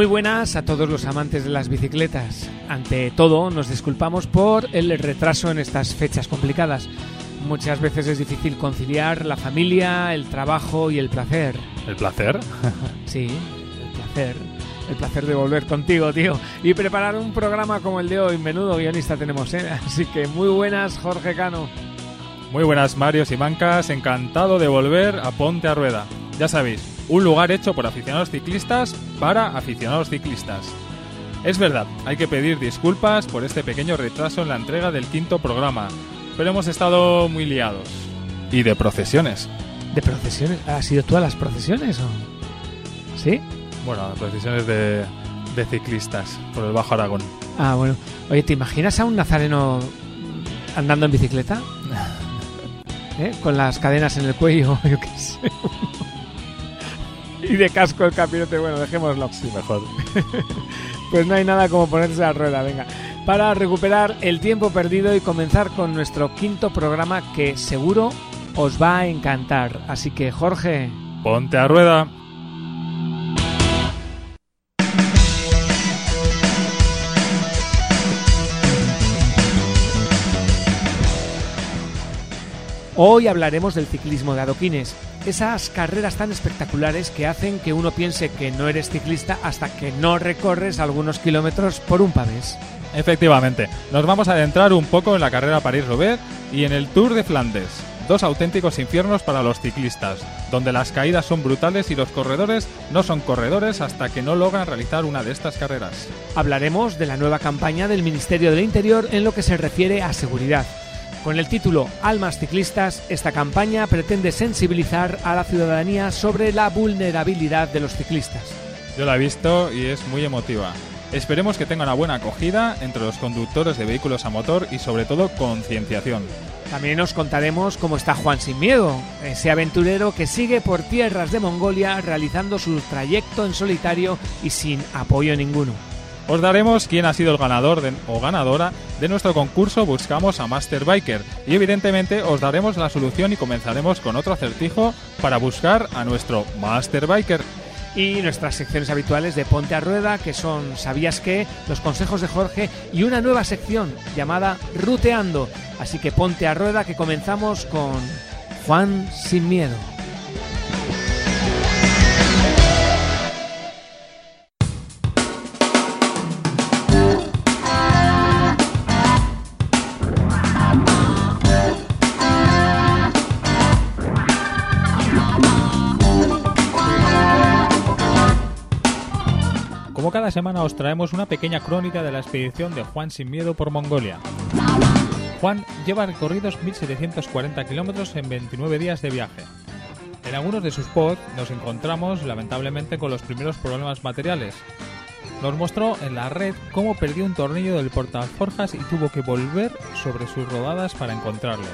Muy buenas a todos los amantes de las bicicletas. Ante todo, nos disculpamos por el retraso en estas fechas complicadas. Muchas veces es difícil conciliar la familia, el trabajo y el placer. ¿El placer? Sí, el placer. El placer de volver contigo, tío. Y preparar un programa como el de hoy. Menudo guionista tenemos, ¿eh? Así que muy buenas, Jorge Cano. Muy buenas, Marios y Mancas. Encantado de volver a Ponte a Rueda. Ya sabéis, un lugar hecho por aficionados ciclistas para aficionados ciclistas. Es verdad, hay que pedir disculpas por este pequeño retraso en la entrega del quinto programa, pero hemos estado muy liados. Y de procesiones. ¿De procesiones? ¿Has sido tú a las procesiones o...? ¿Sí? Bueno, procesiones de, de ciclistas por el Bajo Aragón. Ah, bueno. Oye, ¿te imaginas a un nazareno andando en bicicleta? ¿Eh? Con las cadenas en el cuello, yo qué sé. Y de casco el capirote, bueno, dejémoslo. Sí, mejor. Pues no hay nada como ponerse a rueda, venga. Para recuperar el tiempo perdido y comenzar con nuestro quinto programa que seguro os va a encantar. Así que, Jorge, Ponte a Rueda. Hoy hablaremos del ciclismo de adoquines. Esas carreras tan espectaculares que hacen que uno piense que no eres ciclista hasta que no recorres algunos kilómetros por un pavés. Efectivamente, nos vamos a adentrar un poco en la carrera París-Roubaix y en el Tour de Flandes. Dos auténticos infiernos para los ciclistas, donde las caídas son brutales y los corredores no son corredores hasta que no logran realizar una de estas carreras. Hablaremos de la nueva campaña del Ministerio del Interior en lo que se refiere a seguridad. Con el título Almas Ciclistas, esta campaña pretende sensibilizar a la ciudadanía sobre la vulnerabilidad de los ciclistas. Yo la he visto y es muy emotiva. Esperemos que tenga una buena acogida entre los conductores de vehículos a motor y sobre todo concienciación. También os contaremos cómo está Juan Sin Miedo, ese aventurero que sigue por tierras de Mongolia realizando su trayecto en solitario y sin apoyo ninguno. Os daremos quién ha sido el ganador o ganadora de nuestro concurso Buscamos a Master Biker y evidentemente os daremos la solución y comenzaremos con otro acertijo para buscar a nuestro Master Biker. Y nuestras secciones habituales de Ponte a Rueda, que son ¿Sabías qué?, los consejos de Jorge y una nueva sección llamada Ruteando. Así que ponte a rueda que comenzamos con Juan Sin Miedo. Semana os traemos una pequeña crónica de la expedición de Juan Sin Miedo por Mongolia. Juan lleva recorridos 1740 kilómetros en 29 días de viaje. En algunos de sus posts nos encontramos lamentablemente con los primeros problemas materiales. Nos mostró en la red cómo perdió un tornillo del portaforjas y tuvo que volver sobre sus rodadas para encontrarlo.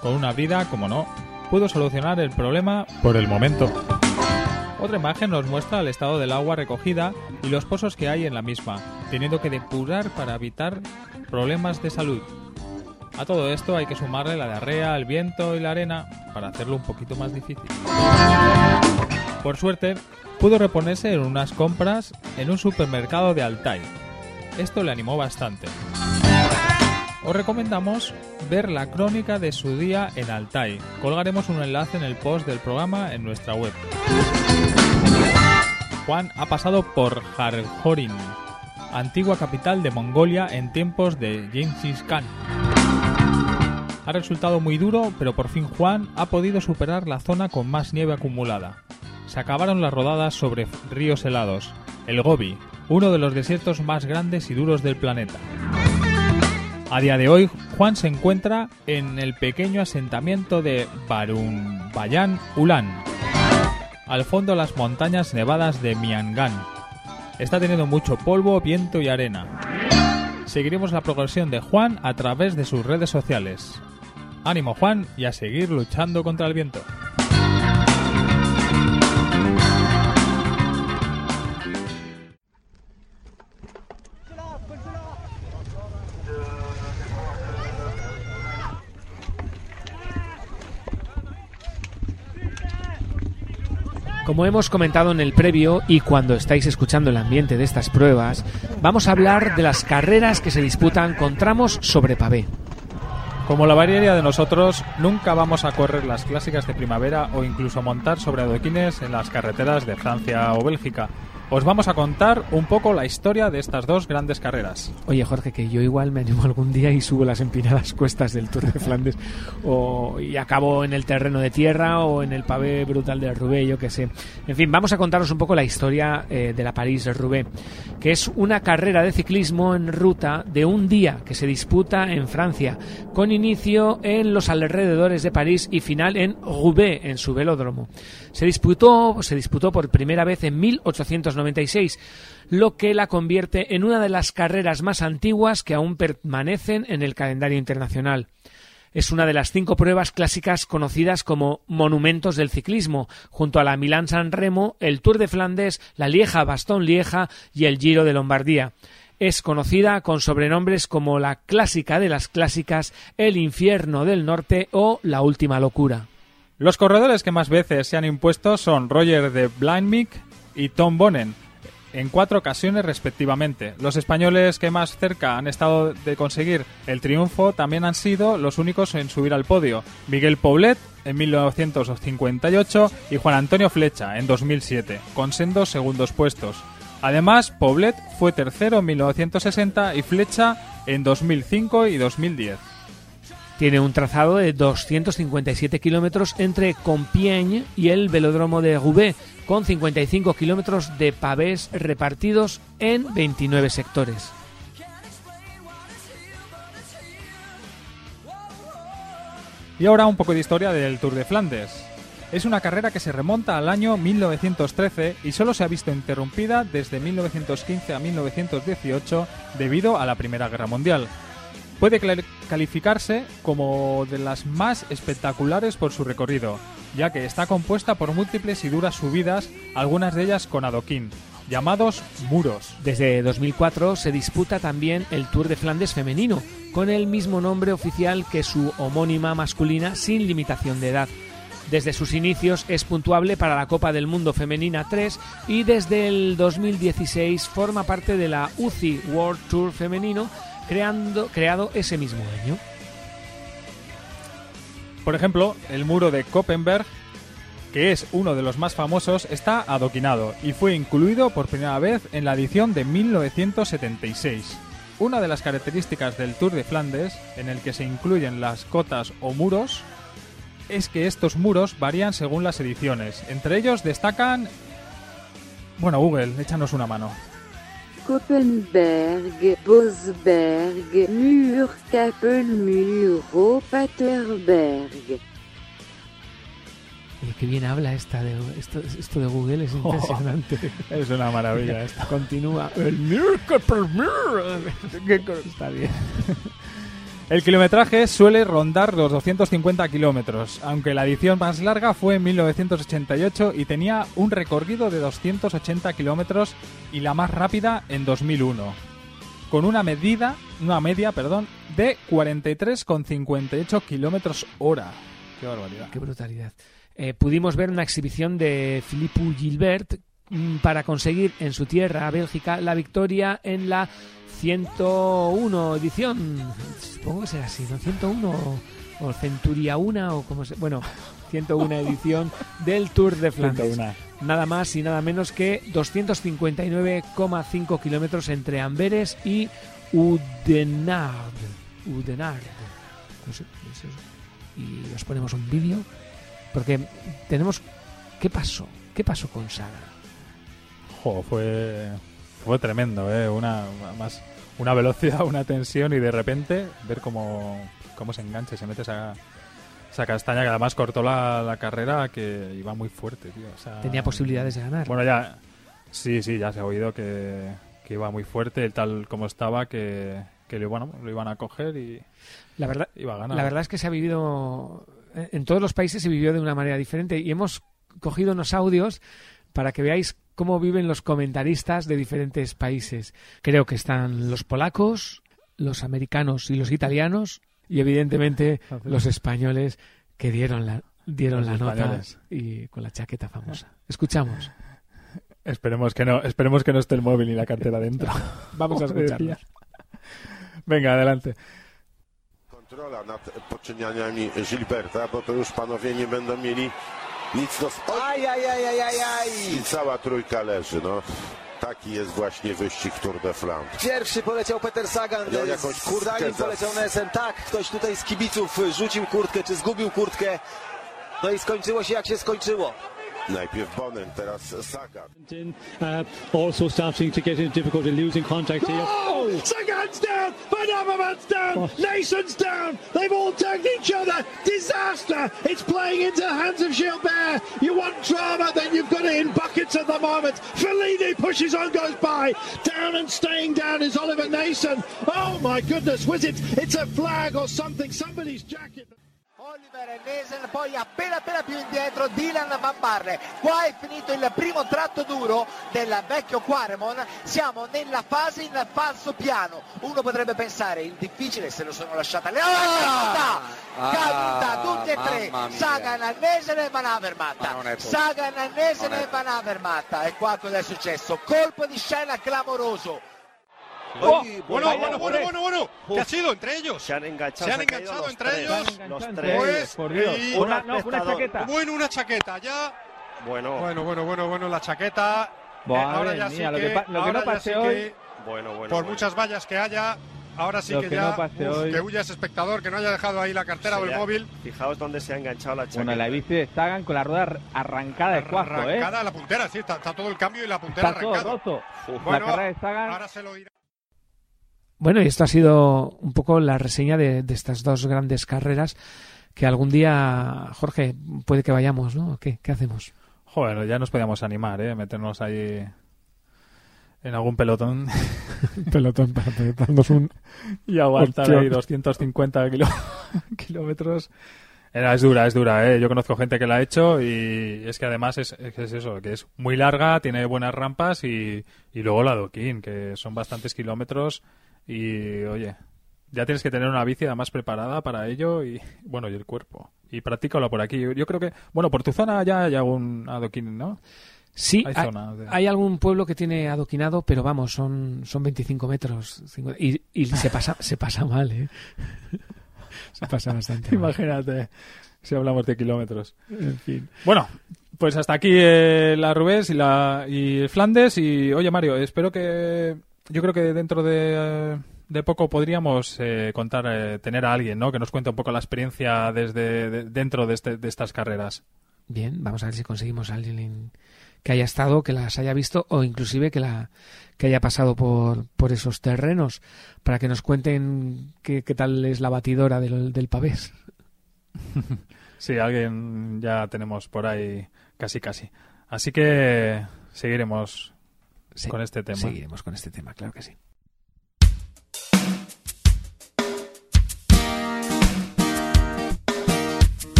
Con una brida, como no, pudo solucionar el problema por el momento. Otra imagen nos muestra el estado del agua recogida y los pozos que hay en la misma, teniendo que depurar para evitar problemas de salud. A todo esto hay que sumarle la diarrea, el viento y la arena para hacerlo un poquito más difícil. Por suerte, pudo reponerse en unas compras en un supermercado de Altai. Esto le animó bastante. Os recomendamos ver la crónica de su día en Altai. Colgaremos un enlace en el post del programa en nuestra web. Juan ha pasado por Jarjorin, antigua capital de Mongolia en tiempos de Genghis Khan. Ha resultado muy duro, pero por fin Juan ha podido superar la zona con más nieve acumulada. Se acabaron las rodadas sobre ríos helados, el Gobi, uno de los desiertos más grandes y duros del planeta. A día de hoy, Juan se encuentra en el pequeño asentamiento de Barumbayan Ulan, al fondo las montañas nevadas de Miangan. Está teniendo mucho polvo, viento y arena. Seguiremos la progresión de Juan a través de sus redes sociales. Ánimo Juan y a seguir luchando contra el viento. Como hemos comentado en el previo y cuando estáis escuchando el ambiente de estas pruebas, vamos a hablar de las carreras que se disputan con tramos sobre pavé. Como la mayoría de nosotros, nunca vamos a correr las clásicas de primavera o incluso montar sobre adoquines en las carreteras de Francia o Bélgica os vamos a contar un poco la historia de estas dos grandes carreras. Oye, Jorge, que yo igual me animo algún día y subo las empinadas cuestas del Tour de Flandes o, y acabo en el terreno de tierra o en el pavé brutal de Roubaix, yo qué sé. En fin, vamos a contaros un poco la historia eh, de la París-Roubaix, que es una carrera de ciclismo en ruta de un día que se disputa en Francia, con inicio en los alrededores de París y final en Roubaix, en su velódromo. Se disputó, se disputó por primera vez en 1896, lo que la convierte en una de las carreras más antiguas que aún permanecen en el calendario internacional. Es una de las cinco pruebas clásicas conocidas como monumentos del ciclismo, junto a la Milán-San Remo, el Tour de Flandes, la Lieja-Bastón-Lieja y el Giro de Lombardía es conocida con sobrenombres como la clásica de las clásicas, el infierno del norte o la última locura. Los corredores que más veces se han impuesto son Roger de Blindmick y Tom Bonnen, en cuatro ocasiones respectivamente. Los españoles que más cerca han estado de conseguir el triunfo también han sido los únicos en subir al podio. Miguel Poblet en 1958 y Juan Antonio Flecha en 2007, con sendos segundos puestos. Además, Poblet fue tercero en 1960 y Flecha en 2005 y 2010. Tiene un trazado de 257 kilómetros entre Compiègne y el velódromo de Roubaix, con 55 kilómetros de pavés repartidos en 29 sectores. Y ahora un poco de historia del Tour de Flandes. Es una carrera que se remonta al año 1913 y solo se ha visto interrumpida desde 1915 a 1918 debido a la Primera Guerra Mundial puede calificarse como de las más espectaculares por su recorrido, ya que está compuesta por múltiples y duras subidas, algunas de ellas con adoquín, llamados muros. Desde 2004 se disputa también el Tour de Flandes femenino, con el mismo nombre oficial que su homónima masculina sin limitación de edad. Desde sus inicios es puntuable para la Copa del Mundo Femenina 3 y desde el 2016 forma parte de la UCI World Tour Femenino creando, creado ese mismo año. Por ejemplo, el muro de Koppenberg, que es uno de los más famosos, está adoquinado y fue incluido por primera vez en la edición de 1976. Una de las características del Tour de Flandes, en el que se incluyen las cotas o muros, es que estos muros varían según las ediciones. Entre ellos destacan... Bueno, Google, échanos una mano. Koppenberg, Bosberg, Mur, Muro, Paterberg. Y qué bien habla esta de, esto, esto de Google, es oh, impresionante. es una maravilla esto. Continúa. El Está bien. El kilometraje suele rondar los 250 kilómetros, aunque la edición más larga fue en 1988 y tenía un recorrido de 280 kilómetros y la más rápida en 2001, con una medida, una media, perdón, de 43,58 kilómetros hora. Qué barbaridad. Qué brutalidad. Eh, pudimos ver una exhibición de Philippe Gilbert para conseguir en su tierra, Bélgica, la victoria en la 101 edición, supongo que será así, ¿no? 101 o Centuria 1 o como se... Bueno, 101 edición del Tour de Flandes. Nada más y nada menos que 259,5 kilómetros entre Amberes y Udenard. Udenard. y os ponemos un vídeo porque tenemos... ¿Qué pasó? ¿Qué pasó con Sara? Jo, fue fue tremendo, ¿eh? Una más una velocidad, una tensión y de repente ver cómo, cómo se engancha y se mete esa, esa castaña que además cortó la, carrera que iba muy fuerte, tío. Tenía posibilidades de ganar. Bueno, ya, sí, sí, ya se ha oído que, que iba muy fuerte, tal como estaba, que, que bueno, lo iban a coger y la verdad, iba a ganar. La verdad es que se ha vivido, en todos los países se vivió de una manera diferente y hemos cogido unos audios para que veáis cómo viven los comentaristas de diferentes países. Creo que están los polacos, los americanos y los italianos y evidentemente los españoles que dieron la dieron Los la nota y con la chaqueta famosa. Escuchamos. Esperemos que no, esperemos que no esté el móvil y la cartera dentro. Vamos a escucharlos. Venga, adelante. Kontrola nad poczynianiami Gilberta, bo to już panowie nie będą mieli nic do... Oj, Aj, aj, aj, aj, aj, aj. I cała trójka leży, no. Taki jest właśnie wyścig Tour de Flandre. Pierwszy poleciał Peter Sagan, Miał jakąś kurtkę za- poleciał Nesen. Tak, ktoś tutaj z kibiców rzucił kurtkę, czy zgubił kurtkę. No i skończyło się jak się skończyło. Najpierw Bonen, teraz Sagan. in, uh, also starting to get into difficulty, losing contact here. Oh! Sagan's down! Van Avermaet's down! Nason's down! They've all tagged each other! Disaster! It's playing into the hands of Gilbert! You want drama, then you've got it in buckets at the moment! Fellini pushes on, goes by! Down and staying down is Oliver Nason! Oh my goodness, was it? It's a flag or something, somebody's jacket! Oliver Nesen, poi appena appena più indietro Dylan Van Barre. Qua è finito il primo tratto duro del vecchio Quaremon, siamo nella fase in falso piano. Uno potrebbe pensare il difficile se lo sono lasciata le caduta, caduta tutti e tre. Sagan, Nesen e Van possibile. Sagan, è e Van Avermaet. E qua cosa è successo? Colpo di scena clamoroso. Uy, Bueno, bueno, bueno, bueno, bueno. ¿Qué ha sido entre ellos? Se han enganchado, Se han enganchado entre tres, ellos. Los tres. Pues, por Dios. y- Un Una, no, una chaqueta. Bueno, una chaqueta ya. Bueno, Bueno, bueno, bueno, bueno, la chaqueta. Madre Eh, ahora ya mía, sí lo que, lo que no pasé hoy- que, bueno, bueno. por bueno. muchas vallas que haya, ahora sí Lo que, que ya, no pasé uf, hoy- que huya ese espectador, que no haya dejado ahí la cartera o el móvil. Fijaos dónde se ha enganchado la chaqueta. Bueno, la bici de Sagan con la rueda arrancada de cuajo, ¿eh? Arrancada a la puntera, sí, está, está todo el cambio y la puntera Está todo arrancada. roto. Uf, Bueno, la carrera de Sagan. Ahora se lo dirá. Bueno, y esto ha sido un poco la reseña de, de estas dos grandes carreras que algún día, Jorge, puede que vayamos, ¿no? ¿Qué, qué hacemos? Joder, ya nos podíamos animar, ¿eh? Meternos ahí en algún pelotón Pelotón para darnos un... y aguantar Hostia. ahí 250 kilo- kilómetros. Era, es dura, es dura, ¿eh? Yo conozco gente que la ha hecho y es que además es, eso, que es muy larga, tiene buenas rampas y, y luego la adoquín, que son bastantes kilómetros y, oye, ya tienes que tener una bici además preparada para ello y, bueno, y el cuerpo. Y practícalo por aquí. Yo creo que, bueno, por tu zona ya hay algún adoquín, ¿no? Sí, Hay hay, de- hay algún pueblo que tiene adoquinado, pero vamos, son, son 25 metros. 50 y y se, pasa, se pasa mal, ¿eh? Se pasa bastante mal. Imagínate si hablamos de kilómetros. En fin. Bueno, pues hasta aquí eh, la Rubés y la y el Flandes y oye Mario, espero que yo creo que dentro de, de poco podríamos eh, contar eh, tener a alguien, ¿no? Que nos cuente un poco la experiencia desde de- dentro de, este- de estas carreras. Bien, vamos a ver si conseguimos a alguien que haya estado, que las haya visto o inclusive que la que haya pasado por, por esos terrenos para que nos cuenten qué, qué tal es la batidora del, del pavés. Sí, alguien ya tenemos por ahí casi casi. Así que seguiremos Sí, con este tema. Seguiremos con este tema, claro que sí.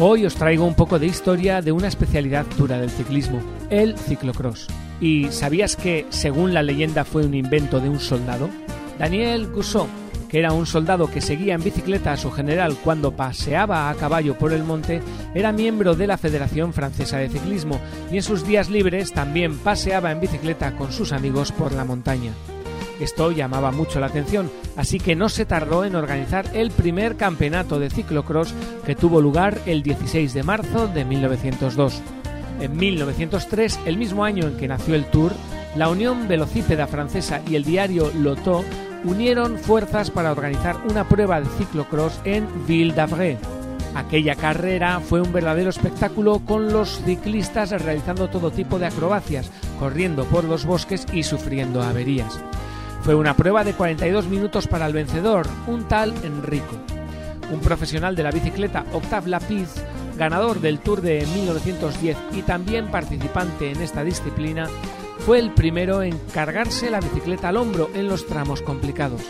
Hoy os traigo un poco de historia de una especialidad dura del ciclismo, el ciclocross. ¿Y sabías que, según la leyenda, fue un invento de un soldado? Daniel Gousseau, que era un soldado que seguía en bicicleta a su general cuando paseaba a caballo por el monte, era miembro de la Federación Francesa de Ciclismo y en sus días libres también paseaba en bicicleta con sus amigos por la montaña. Esto llamaba mucho la atención, así que no se tardó en organizar el primer campeonato de ciclocross que tuvo lugar el 16 de marzo de 1902. En 1903, el mismo año en que nació el Tour, la Unión Velocípeda Francesa y el diario Lotto unieron fuerzas para organizar una prueba de ciclocross en Ville d'Avray. Aquella carrera fue un verdadero espectáculo con los ciclistas realizando todo tipo de acrobacias, corriendo por los bosques y sufriendo averías. Fue una prueba de 42 minutos para el vencedor, un tal Enrico. Un profesional de la bicicleta, Octave Lapiz, ganador del Tour de 1910 y también participante en esta disciplina, fue el primero en cargarse la bicicleta al hombro en los tramos complicados.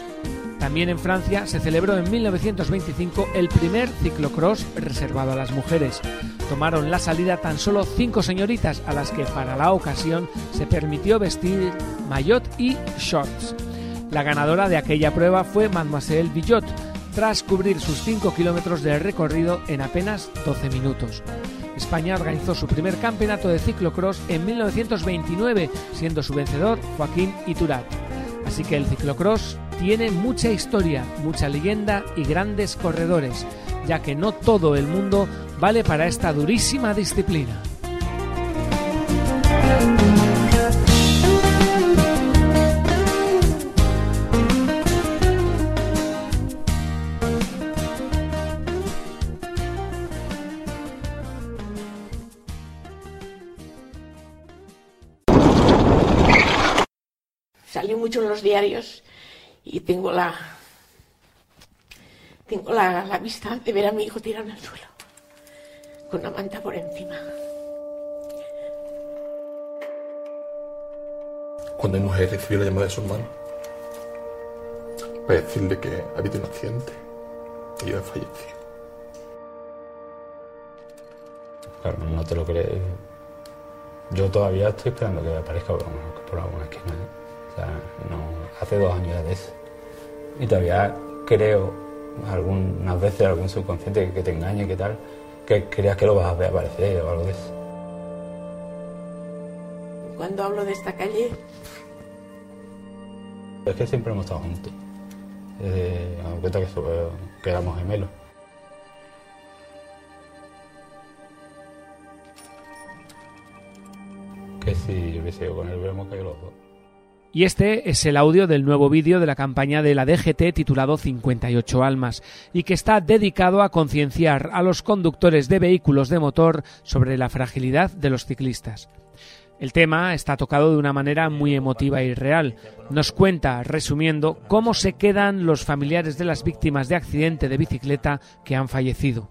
También en Francia se celebró en 1925 el primer ciclocross reservado a las mujeres. Tomaron la salida tan solo cinco señoritas a las que para la ocasión se permitió vestir maillot y shorts. La ganadora de aquella prueba fue Mademoiselle Villot, tras cubrir sus 5 kilómetros de recorrido en apenas 12 minutos. España organizó su primer campeonato de ciclocross en 1929, siendo su vencedor Joaquín Iturat. Así que el ciclocross tiene mucha historia, mucha leyenda y grandes corredores, ya que no todo el mundo vale para esta durísima disciplina. Mucho en los diarios y tengo la tengo la, la vista de ver a mi hijo tirado en el suelo con una manta por encima. Cuando mi mujer recibió la llamada de su hermano para decirle que ha habido un accidente y iba a fallecer. Claro, no te lo crees. Yo todavía estoy esperando que aparezca por, por alguna esquina. ¿eh? O sea, no, hace dos años ya de eso. Y todavía creo, algunas veces, algún subconsciente que te engañe, que tal, que creas que lo vas a ver aparecer o algo de eso. Cuando hablo de esta calle, Es que siempre hemos estado juntos. Desde, me doy cuenta que, que éramos gemelos. Que si yo hubiese ido con él, hubiéramos caído los dos. Y este es el audio del nuevo vídeo de la campaña de la DGT titulado 58 Almas y que está dedicado a concienciar a los conductores de vehículos de motor sobre la fragilidad de los ciclistas. El tema está tocado de una manera muy emotiva y real. Nos cuenta, resumiendo, cómo se quedan los familiares de las víctimas de accidente de bicicleta que han fallecido.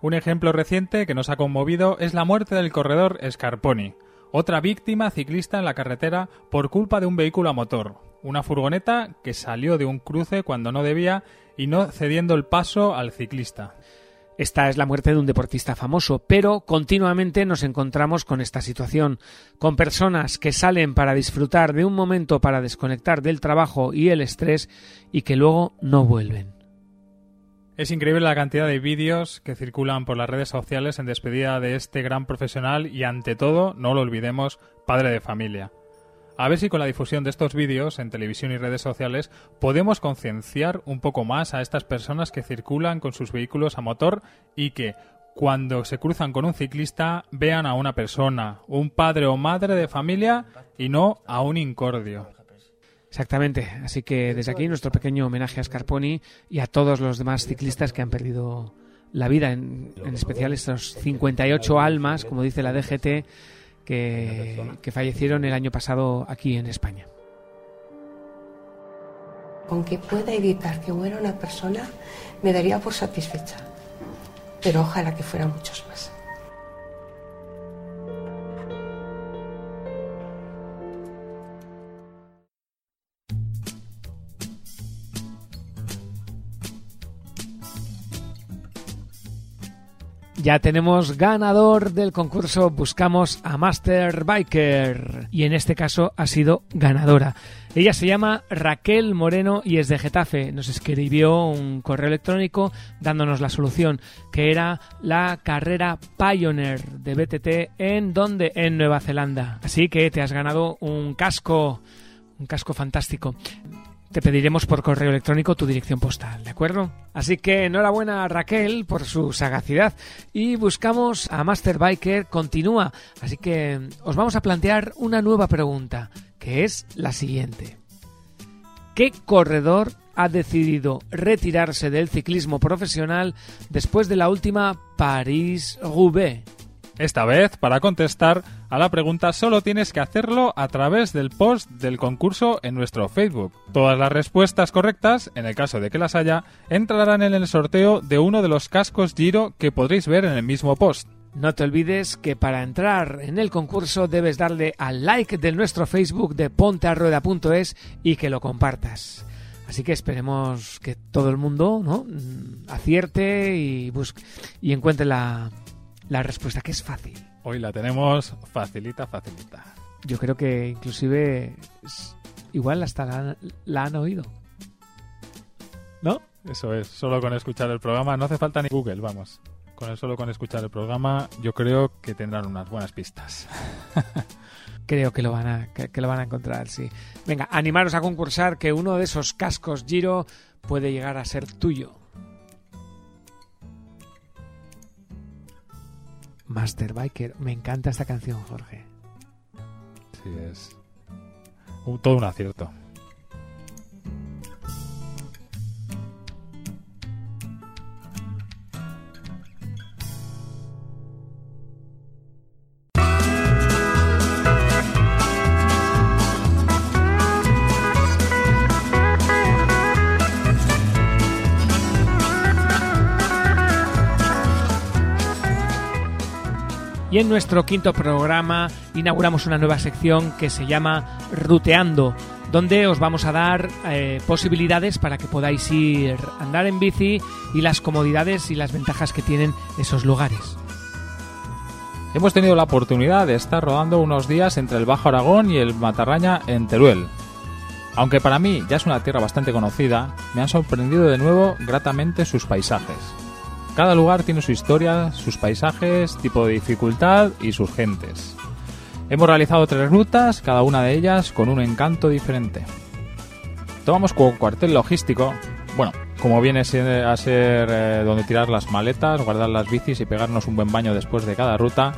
Un ejemplo reciente que nos ha conmovido es la muerte del corredor Scarponi, otra víctima ciclista en la carretera por culpa de un vehículo a motor, una furgoneta que salió de un cruce cuando no debía y no cediendo el paso al ciclista. Esta es la muerte de un deportista famoso, pero continuamente nos encontramos con esta situación, con personas que salen para disfrutar de un momento para desconectar del trabajo y el estrés y que luego no vuelven. Es increíble la cantidad de vídeos que circulan por las redes sociales en despedida de este gran profesional y ante todo, no lo olvidemos, padre de familia. A ver si con la difusión de estos vídeos en televisión y redes sociales podemos concienciar un poco más a estas personas que circulan con sus vehículos a motor y que cuando se cruzan con un ciclista vean a una persona, un padre o madre de familia y no a un incordio. Exactamente, así que desde aquí nuestro pequeño homenaje a Scarponi y a todos los demás ciclistas que han perdido la vida, en, en especial estos 58 almas, como dice la DGT, que, que fallecieron el año pasado aquí en España. Con que pueda evitar que muera una persona, me daría por satisfecha. Pero ojalá que fueran muchos más. Ya tenemos ganador del concurso Buscamos a Master Biker y en este caso ha sido ganadora. Ella se llama Raquel Moreno y es de Getafe. Nos escribió un correo electrónico dándonos la solución, que era la carrera Pioneer de BTT en donde en Nueva Zelanda. Así que te has ganado un casco, un casco fantástico te pediremos por correo electrónico tu dirección postal, ¿de acuerdo? Así que enhorabuena a Raquel por su sagacidad y buscamos a Master Biker continúa, así que os vamos a plantear una nueva pregunta, que es la siguiente. ¿Qué corredor ha decidido retirarse del ciclismo profesional después de la última París-Roubaix? Esta vez, para contestar a la pregunta, solo tienes que hacerlo a través del post del concurso en nuestro Facebook. Todas las respuestas correctas, en el caso de que las haya, entrarán en el sorteo de uno de los cascos Giro que podréis ver en el mismo post. No te olvides que para entrar en el concurso debes darle al like de nuestro Facebook de pontearrueda.es y que lo compartas. Así que esperemos que todo el mundo ¿no? acierte y, busque, y encuentre la, la respuesta, que es fácil. Hoy la tenemos facilita, facilita. Yo creo que inclusive igual hasta la, la han oído. ¿No? Eso es, solo con escuchar el programa, no hace falta ni Google, vamos. Con el solo con escuchar el programa, yo creo que tendrán unas buenas pistas. Creo que lo van a que, que lo van a encontrar, sí. Venga, animaros a concursar que uno de esos cascos Giro puede llegar a ser tuyo. Master Biker, me encanta esta canción, Jorge. Sí, es un- todo un acierto. Y en nuestro quinto programa inauguramos una nueva sección que se llama Ruteando, donde os vamos a dar eh, posibilidades para que podáis ir a andar en bici y las comodidades y las ventajas que tienen esos lugares. Hemos tenido la oportunidad de estar rodando unos días entre el Bajo Aragón y el Matarraña en Teruel. Aunque para mí ya es una tierra bastante conocida, me han sorprendido de nuevo gratamente sus paisajes. Cada lugar tiene su historia, sus paisajes, tipo de dificultad y sus gentes. Hemos realizado tres rutas, cada una de ellas con un encanto diferente. Tomamos como cuartel logístico, bueno, como viene a ser eh, donde tirar las maletas, guardar las bicis y pegarnos un buen baño después de cada ruta,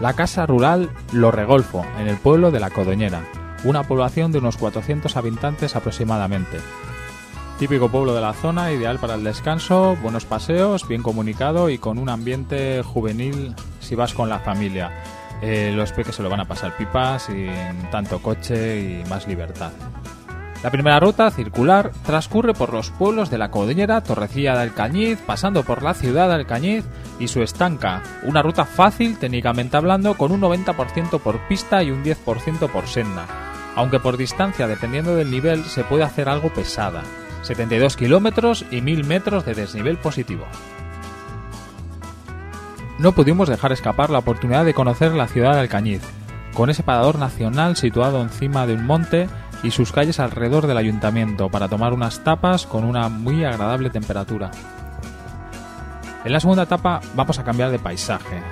la casa rural Lo Regolfo, en el pueblo de La Codoñera, una población de unos 400 habitantes aproximadamente. Típico pueblo de la zona, ideal para el descanso, buenos paseos, bien comunicado y con un ambiente juvenil si vas con la familia. Eh, los peques se lo van a pasar pipas sin tanto coche y más libertad. La primera ruta, circular, transcurre por los pueblos de la Codeñera, Torrecilla de Alcañiz, pasando por la ciudad de Alcañiz y su estanca. Una ruta fácil, técnicamente hablando, con un 90% por pista y un 10% por senda. Aunque por distancia, dependiendo del nivel, se puede hacer algo pesada. 72 kilómetros y 1000 metros de desnivel positivo. No pudimos dejar escapar la oportunidad de conocer la ciudad de Alcañiz, con ese parador nacional situado encima de un monte y sus calles alrededor del ayuntamiento para tomar unas tapas con una muy agradable temperatura. En la segunda etapa vamos a cambiar de paisaje.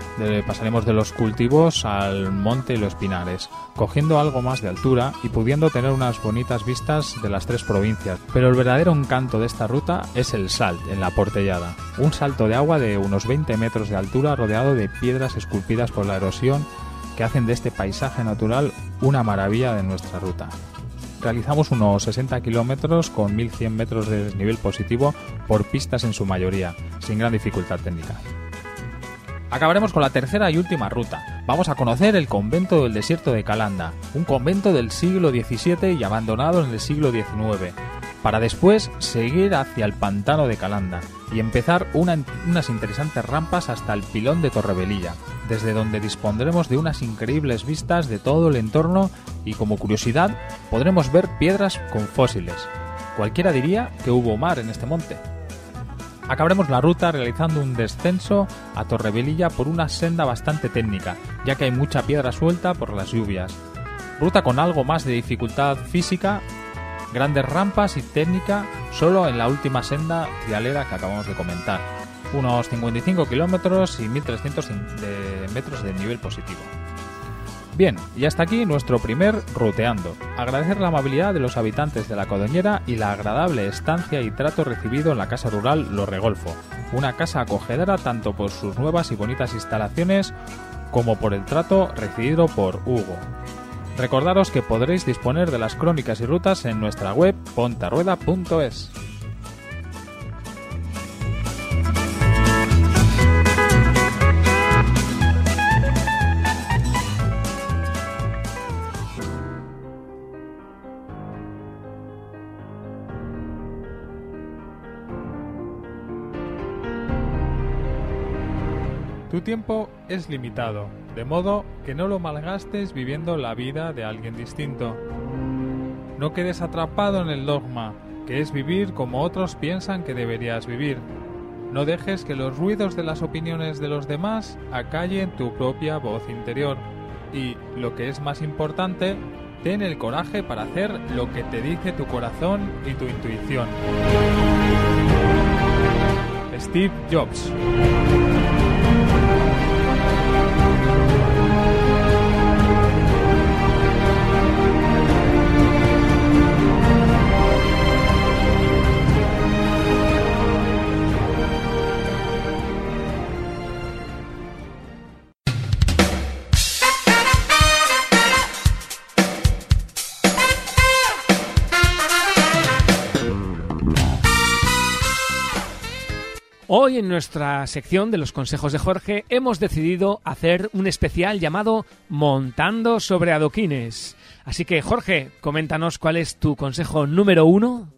Pasaremos de los cultivos al monte y los pinares, cogiendo algo más de altura y pudiendo tener unas bonitas vistas de las tres provincias. Pero el verdadero encanto de esta ruta es el Salt, en la Portellada. Un salto de agua de unos 20 metros de altura rodeado de piedras esculpidas por la erosión que hacen de este paisaje natural una maravilla de nuestra ruta. Realizamos unos 60 kilómetros con 1100 metros de desnivel positivo por pistas en su mayoría, sin gran dificultad técnica. Acabaremos con la tercera y última ruta. Vamos a conocer el convento del desierto de Calanda, un convento del siglo XVII y abandonado en el siglo XIX, para después seguir hacia el pantano de Calanda y empezar una- unas interesantes rampas hasta el pilón de Torrebelilla, desde donde dispondremos de unas increíbles vistas de todo el entorno y como curiosidad podremos ver piedras con fósiles. Cualquiera diría que hubo mar en este monte. Acabaremos la ruta realizando un descenso a Torrebelilla por una senda bastante técnica, ya que hay mucha piedra suelta por las lluvias. Ruta con algo más de dificultad física, grandes rampas y técnica solo en la última senda trialera que acabamos de comentar. Unos 55 kilómetros y 1300 de metros de nivel positivo. Bien, y hasta aquí nuestro primer ruteando. Agradecer la amabilidad de los habitantes de la Codoñera y la agradable estancia y trato recibido en la casa rural Lo Regolfo, una casa acogedora tanto por sus nuevas y bonitas instalaciones como por el trato recibido por Hugo. Recordaros que podréis disponer de las crónicas y rutas en nuestra web pontarrueda.es. Tu tiempo es limitado, de modo que no lo malgastes viviendo la vida de alguien distinto. No quedes atrapado en el dogma, que es vivir como otros piensan que deberías vivir. No dejes que los ruidos de las opiniones de los demás acallen tu propia voz interior. Y, lo que es más importante, ten el coraje para hacer lo que te dice tu corazón y tu intuición. Steve Jobs. Hoy en nuestra sección de los consejos de Jorge hemos decidido hacer un especial llamado Montando sobre adoquines. Así que Jorge, coméntanos cuál es tu consejo número uno.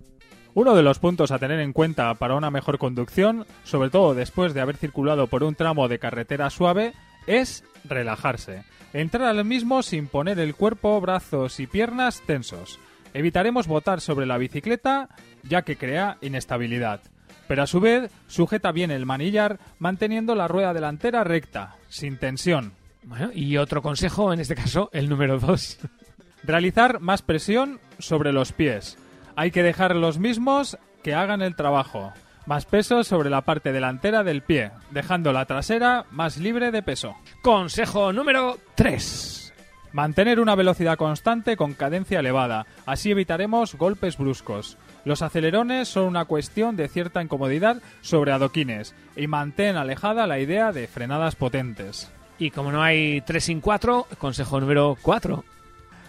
Uno de los puntos a tener en cuenta para una mejor conducción, sobre todo después de haber circulado por un tramo de carretera suave, es relajarse. Entrar al mismo sin poner el cuerpo, brazos y piernas tensos. Evitaremos botar sobre la bicicleta ya que crea inestabilidad pero a su vez sujeta bien el manillar manteniendo la rueda delantera recta, sin tensión. Bueno, y otro consejo, en este caso, el número 2. Realizar más presión sobre los pies. Hay que dejar los mismos que hagan el trabajo. Más peso sobre la parte delantera del pie, dejando la trasera más libre de peso. Consejo número 3. Mantener una velocidad constante con cadencia elevada. Así evitaremos golpes bruscos. Los acelerones son una cuestión de cierta incomodidad sobre adoquines y mantén alejada la idea de frenadas potentes. Y como no hay 3 sin 4, consejo número 4.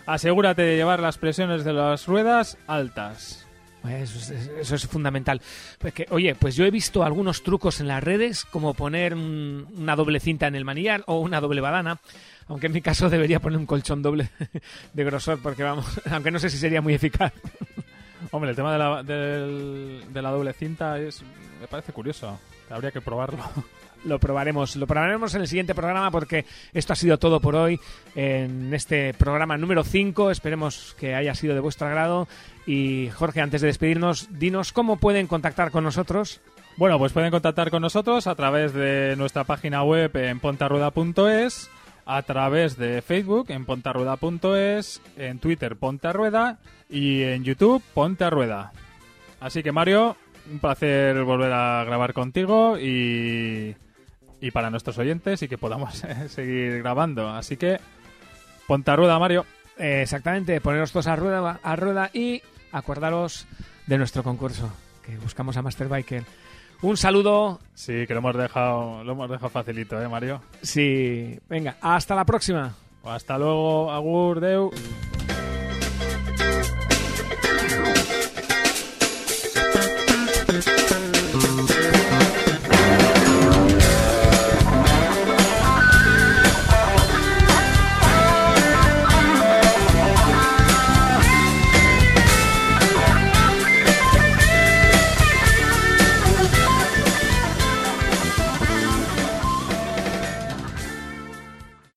Asegúrate de llevar las presiones de las ruedas altas. Eso es, eso es fundamental. Porque, oye, pues yo he visto algunos trucos en las redes, como poner un- una doble cinta en el manillar o una doble badana. Aunque en mi caso debería poner un colchón doble de grosor, porque vamos, aunque no sé si sería muy eficaz. Hombre, el tema de la, de la doble cinta es me parece curioso. Habría que probarlo. Lo probaremos, lo probaremos en el siguiente programa porque esto ha sido todo por hoy en este programa número 5. Esperemos que haya sido de vuestro agrado. Y Jorge, antes de despedirnos, dinos cómo pueden contactar con nosotros. Bueno, pues pueden contactar con nosotros a través de nuestra página web en pontarrueda.es, a través de Facebook en pontarrueda.es, en Twitter Ponte a Rueda y en YouTube Ponte a Rueda. Así que Mario, un placer volver a grabar contigo y, y para nuestros oyentes y que podamos seguir grabando. Así que Ponte a Rueda, Mario. Exactamente, poneros todos a rueda, a rueda y acordaros de nuestro concurso, que buscamos a Master Biker. Un saludo. Sí, que lo hemos dejado, lo hemos dejado facilito, ¿eh, Mario? Sí, venga, hasta la próxima. Hasta luego, Agur, Deu.